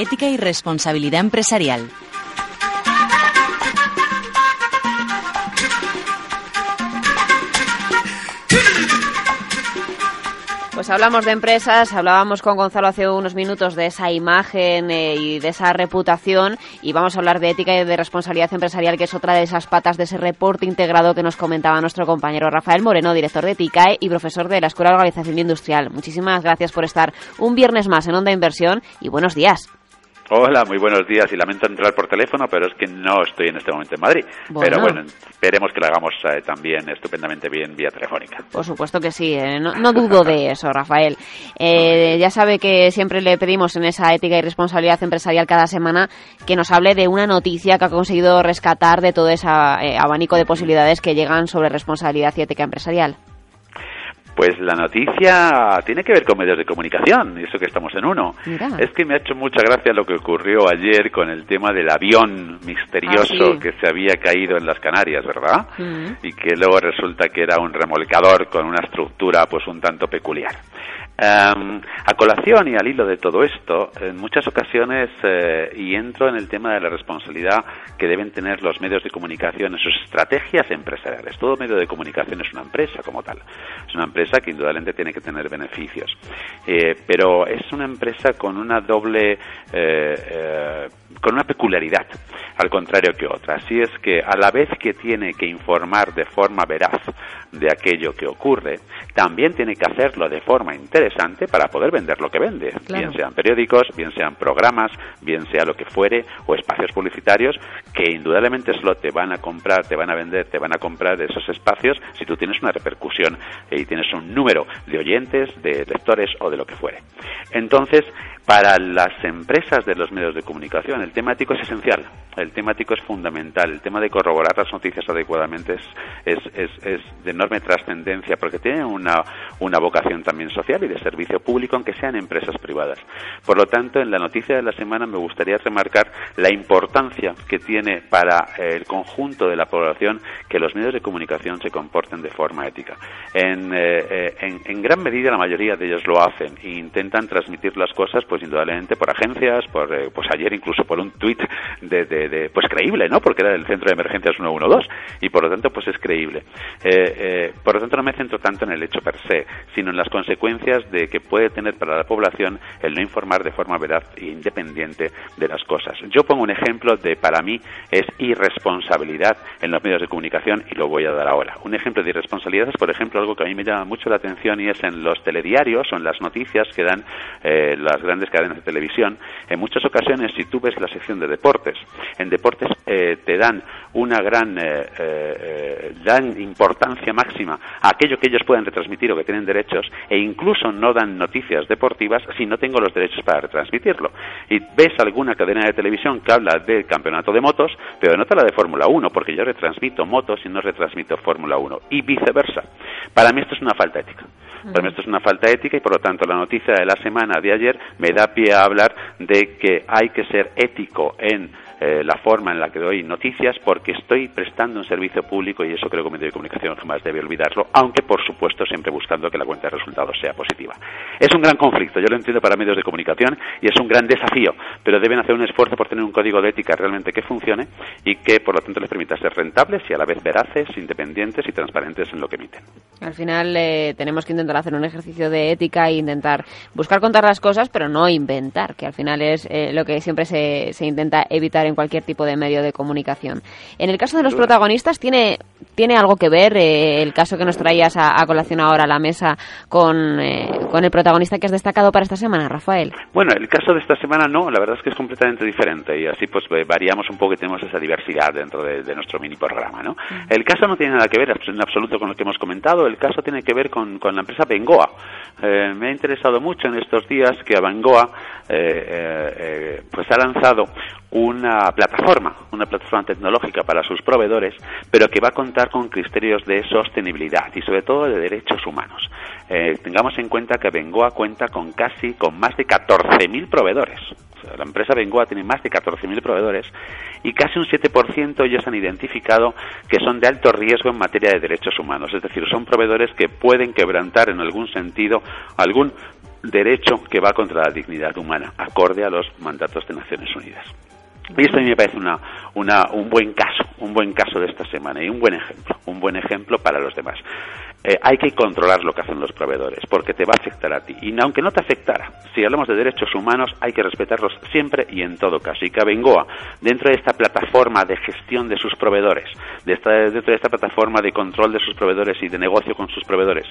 Ética y responsabilidad empresarial. Pues hablamos de empresas, hablábamos con Gonzalo hace unos minutos de esa imagen eh, y de esa reputación y vamos a hablar de ética y de responsabilidad empresarial, que es otra de esas patas de ese reporte integrado que nos comentaba nuestro compañero Rafael Moreno, director de TICAE y profesor de la Escuela de Organización Industrial. Muchísimas gracias por estar un viernes más en Onda Inversión y buenos días. Hola, muy buenos días y lamento entrar por teléfono, pero es que no estoy en este momento en Madrid. Pero bueno, esperemos que lo hagamos eh, también estupendamente bien vía telefónica. Por supuesto que sí, eh, no, dudo de eso, Rafael. Eh, ya sabe que siempre le pedimos en esa ética y responsabilidad empresarial cada semana que nos hable de una noticia que ha conseguido rescatar de todo ese abanico de posibilidades que llegan sobre responsabilidad y ética empresarial. Pues la noticia tiene que ver con medios de comunicación, y eso que estamos en uno. Es que me ha hecho mucha gracia lo que ocurrió ayer con el tema del avión misterioso ah, que se había caído en las Canarias, ¿verdad? Y que luego resulta que era un remolcador con una estructura pues un tanto peculiar. Em, a colación y al hilo de todo esto, en muchas ocasiones, eh, y entro en el tema de la responsabilidad que deben tener los medios de comunicación en sus estrategias empresariales. Todo medio de comunicación es una empresa como tal. Es una empresa que indudablemente tiene que tener beneficios. Eh, pero es una empresa con una doble, eh, con una peculiaridad, al contrario que otra. Así es que a la vez que tiene que informar de forma veraz de aquello que ocurre, también tiene que hacerlo de forma interesante para poder vender lo que vende, bien sean periódicos, bien sean programas, bien sea lo que fuere, o espacios publicitarios, que indudablemente solo te van a comprar, te van a vender, te van a comprar esos espacios si tú tienes una repercusión y tienes un número de oyentes, de lectores o de lo que fuere. Entonces, para las empresas de los medios de comunicación, el temático es esencial, el temático es fundamental, el tema de corroborar las noticias adecuadamente es, es, es, de enorme trascendencia porque tiene una, una vocación también social y de servicio público, aunque sean empresas privadas. Por lo tanto, en la noticia de la semana me gustaría remarcar la importancia que tiene para el conjunto de la población que los medios de comunicación se comporten de forma ética. En, eh, eh, en, gran medida la mayoría de ellos lo hacen e intentan transmitir las cosas pues indudablemente por agencias, por eh, pues ayer incluso por un tuit de, pues creíble, ¿no? Porque era del centro de emergencias 112 y por lo tanto pues es creíble. Eh, eh, por lo tanto no me centro tanto en el hecho per se, sino en las consecuencias de que puede tener para la población el no informar de forma veraz e independiente de las cosas. Yo pongo un ejemplo de para mí es irresponsabilidad en los medios de comunicación y lo voy a dar ahora. Un ejemplo de irresponsabilidad es, por ejemplo, algo que a mí me llama mucho la atención y es en los telediarios o en las noticias que dan las grandes cadenas de televisión, en muchas ocasiones, si tú ves la sección de deportes, en deportes eh, te dan una gran eh, eh, dan importancia máxima a aquello que ellos pueden retransmitir o que tienen derechos, e incluso no dan noticias deportivas si no tengo los derechos para retransmitirlo. Y ves alguna cadena de televisión que habla del campeonato de motos, pero no te la de Fórmula 1, porque yo retransmito motos y no retransmito Fórmula 1, y viceversa. Para mí esto es una falta ética. Para mí esto es una falta ética y por lo tanto la noticia de la semana de ayer me da pie a hablar de que hay que ser ético en eh, la forma en la que doy noticias porque estoy prestando un servicio público y eso creo que un medio de comunicación jamás debe olvidarlo, aunque por supuesto siempre buscando que la cuenta de resultados sea positiva. Es un gran conflicto, yo lo entiendo para medios de comunicación y es un gran desafío, pero deben hacer un esfuerzo por tener un código de ética realmente que funcione y que por lo tanto les permita ser rentables y a la vez veraces, independientes y transparentes en lo que emiten. Al final eh, tenemos que intentar hacer un ejercicio de ética e intentar buscar contar las cosas, pero no inventar, que al final es eh, lo que siempre se, se intenta evitar en cualquier tipo de medio de comunicación. En el caso de los protagonistas, ¿tiene, tiene algo que ver eh, el caso que nos traías a, colación ahora a la mesa con, eh, con el protagonista que has destacado para esta semana, Rafael? Bueno, el caso de esta semana no, la verdad es que es completamente diferente y así pues variamos un poco y tenemos esa diversidad dentro de, nuestro mini programa, ¿no? El caso no tiene nada que ver en absoluto con lo que hemos comentado, el caso tiene que ver con, con la empresa Bengoa. Eh, me ha interesado mucho en estos días que a Bengoa pues ha lanzado una plataforma, una plataforma tecnológica para sus proveedores, pero que va a contar con criterios de sostenibilidad y sobre todo de derechos humanos. tengamos en cuenta que Bengoa cuenta con casi, con más de 14.000 proveedores la empresa Bengoa tiene más de 14.000 proveedores y casi un 7% ellos han identificado que son de alto riesgo en materia de derechos humanos. Es decir, son proveedores que pueden quebrantar en algún sentido algún derecho que va contra la dignidad humana, acorde a los mandatos de Naciones Unidas. Y esto a mí me parece una, un buen caso, un buen caso de esta semana y un buen ejemplo, un buen ejemplo para los demás. Eh, hay que controlar lo que hacen los proveedores, porque te va a afectar a ti. Y aunque no te afectara, si hablamos de derechos humanos, hay que respetarlos siempre y en todo caso. Y que Abengoa, dentro de esta plataforma de gestión de sus proveedores, de dentro de esta plataforma de control de sus proveedores y de negocio con sus proveedores,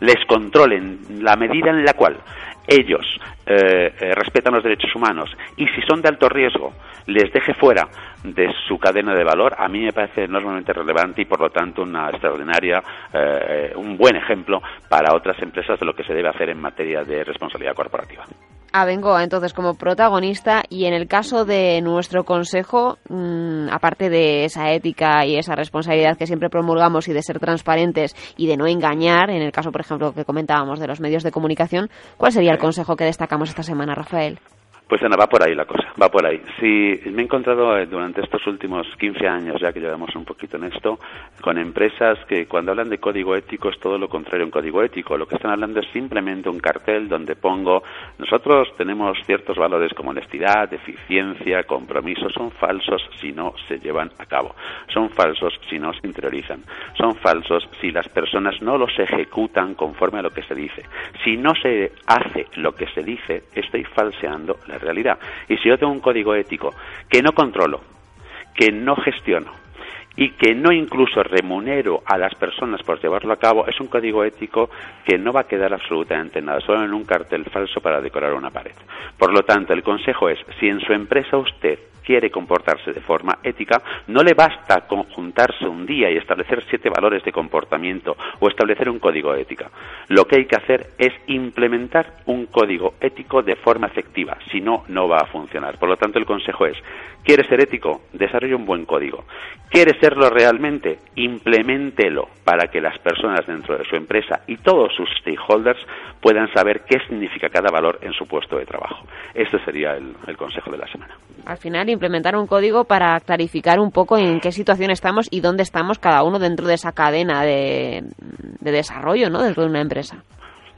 les controlen la medida en la cual ellos eh, eh, respetan los derechos humanos y si son de alto riesgo les deje fuera de su cadena de valor, a mí me parece enormemente relevante y por lo tanto una extraordinaria, eh, un buen ejemplo para otras empresas de lo que se debe hacer en materia de responsabilidad corporativa a Bengoa entonces como protagonista y en el caso de nuestro consejo, mm, aparte de esa ética y esa responsabilidad que siempre promulgamos y de ser transparentes y de no engañar, en el caso por ejemplo que comentábamos de los medios de comunicación, ¿cuál sería el consejo que destacamos esta semana, Rafael? Pues Ana, va por ahí la cosa, va por ahí. Sí, me he encontrado eh, durante estos últimos 15 años, ya que llevamos un poquito en esto, con empresas que cuando hablan de código ético es todo lo contrario a un código ético. Lo que están hablando es simplemente un cartel donde pongo, nosotros tenemos ciertos valores como honestidad, eficiencia, compromiso. Son falsos si no se llevan a cabo. Son falsos si no se interiorizan. Son falsos si las personas no los ejecutan conforme a lo que se dice. Si no se hace lo que se dice, estoy falseando la realidad. Y si yo tengo un código ético que no controlo, que no gestiono y que no incluso remunero a las personas por llevarlo a cabo, es un código ético que no va a quedar absolutamente nada, solo en un cartel falso para decorar una pared. Por lo tanto, el consejo es, si en su empresa usted quiere comportarse de forma ética, no le basta conjuntarse un día y establecer siete valores de comportamiento o establecer un código ética. Lo que hay que hacer es implementar un código ético de forma efectiva, si no, no va a funcionar. Por lo tanto, el consejo es, ¿quiere ser ético? Desarrolle un buen código. ¿Quiere serlo realmente? Implementelo para que las personas dentro de su empresa y todos sus stakeholders puedan saber qué significa cada valor en su puesto de trabajo. Este sería el, el consejo de la semana. Al final, implementar un código para clarificar un poco en qué situación estamos y dónde estamos cada uno dentro de esa cadena de, de desarrollo, ¿no? Dentro de una empresa.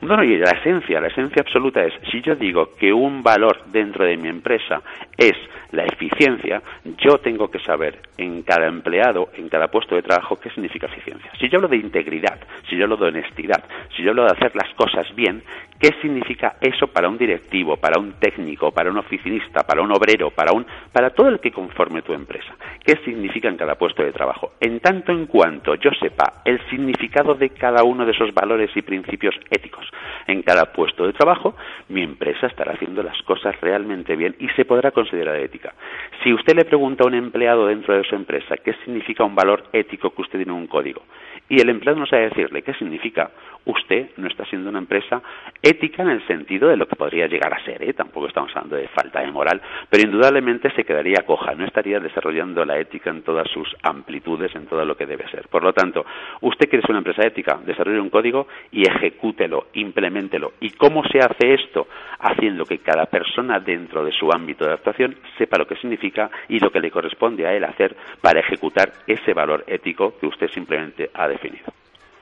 Bueno, y la esencia, la esencia absoluta es, si yo digo que un valor dentro de mi empresa es la eficiencia, yo tengo que saber en cada empleado, en cada puesto de trabajo, qué significa eficiencia. Si yo hablo de integridad, si yo hablo de honestidad, si yo hablo de hacer las cosas bien, ¿qué significa eso para un directivo, para un técnico, para un oficinista, para un obrero, para un para todo el que conforme tu empresa? ¿Qué significa en cada puesto de trabajo? En tanto en cuanto yo sepa el significado de cada uno de esos valores y principios éticos en cada puesto de trabajo, mi empresa estará haciendo las cosas realmente bien y se podrá considerar ética. Si usted le pregunta a un empleado dentro de su empresa qué significa un valor ético que usted tiene en un código, y el empleado no sabe decirle qué significa, usted no está siendo una empresa ética en el sentido de lo que podría llegar a ser, ¿eh? tampoco estamos hablando de falta de moral, pero indudablemente se quedaría coja, no estaría desarrollando la ética en todas sus amplitudes, en todo lo que debe ser. Por lo tanto, usted quiere ser una empresa ética, desarrolle un código y ejecútelo, implementelo. ¿Y cómo se hace esto? Haciendo que cada persona dentro de su ámbito de actuación sepa lo que significa y lo que le corresponde a él hacer para ejecutar ese valor ético que usted simplemente ha definido.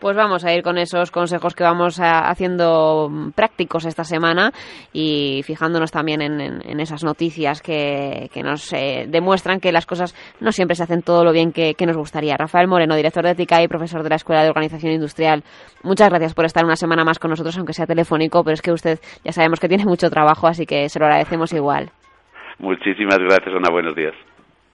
Pues vamos a ir con esos consejos que vamos haciendo prácticos esta semana y fijándonos también en, esas noticias que, nos eh, demuestran que las cosas no siempre se hacen todo lo bien que, nos gustaría. Rafael Moreno, director de Ética y profesor de la Escuela de Organización Industrial, muchas gracias por estar una semana más con nosotros, aunque sea telefónico, pero es que usted ya sabemos que tiene mucho trabajo, así que se lo agradecemos igual. Muchísimas gracias, Ana. Buenos días.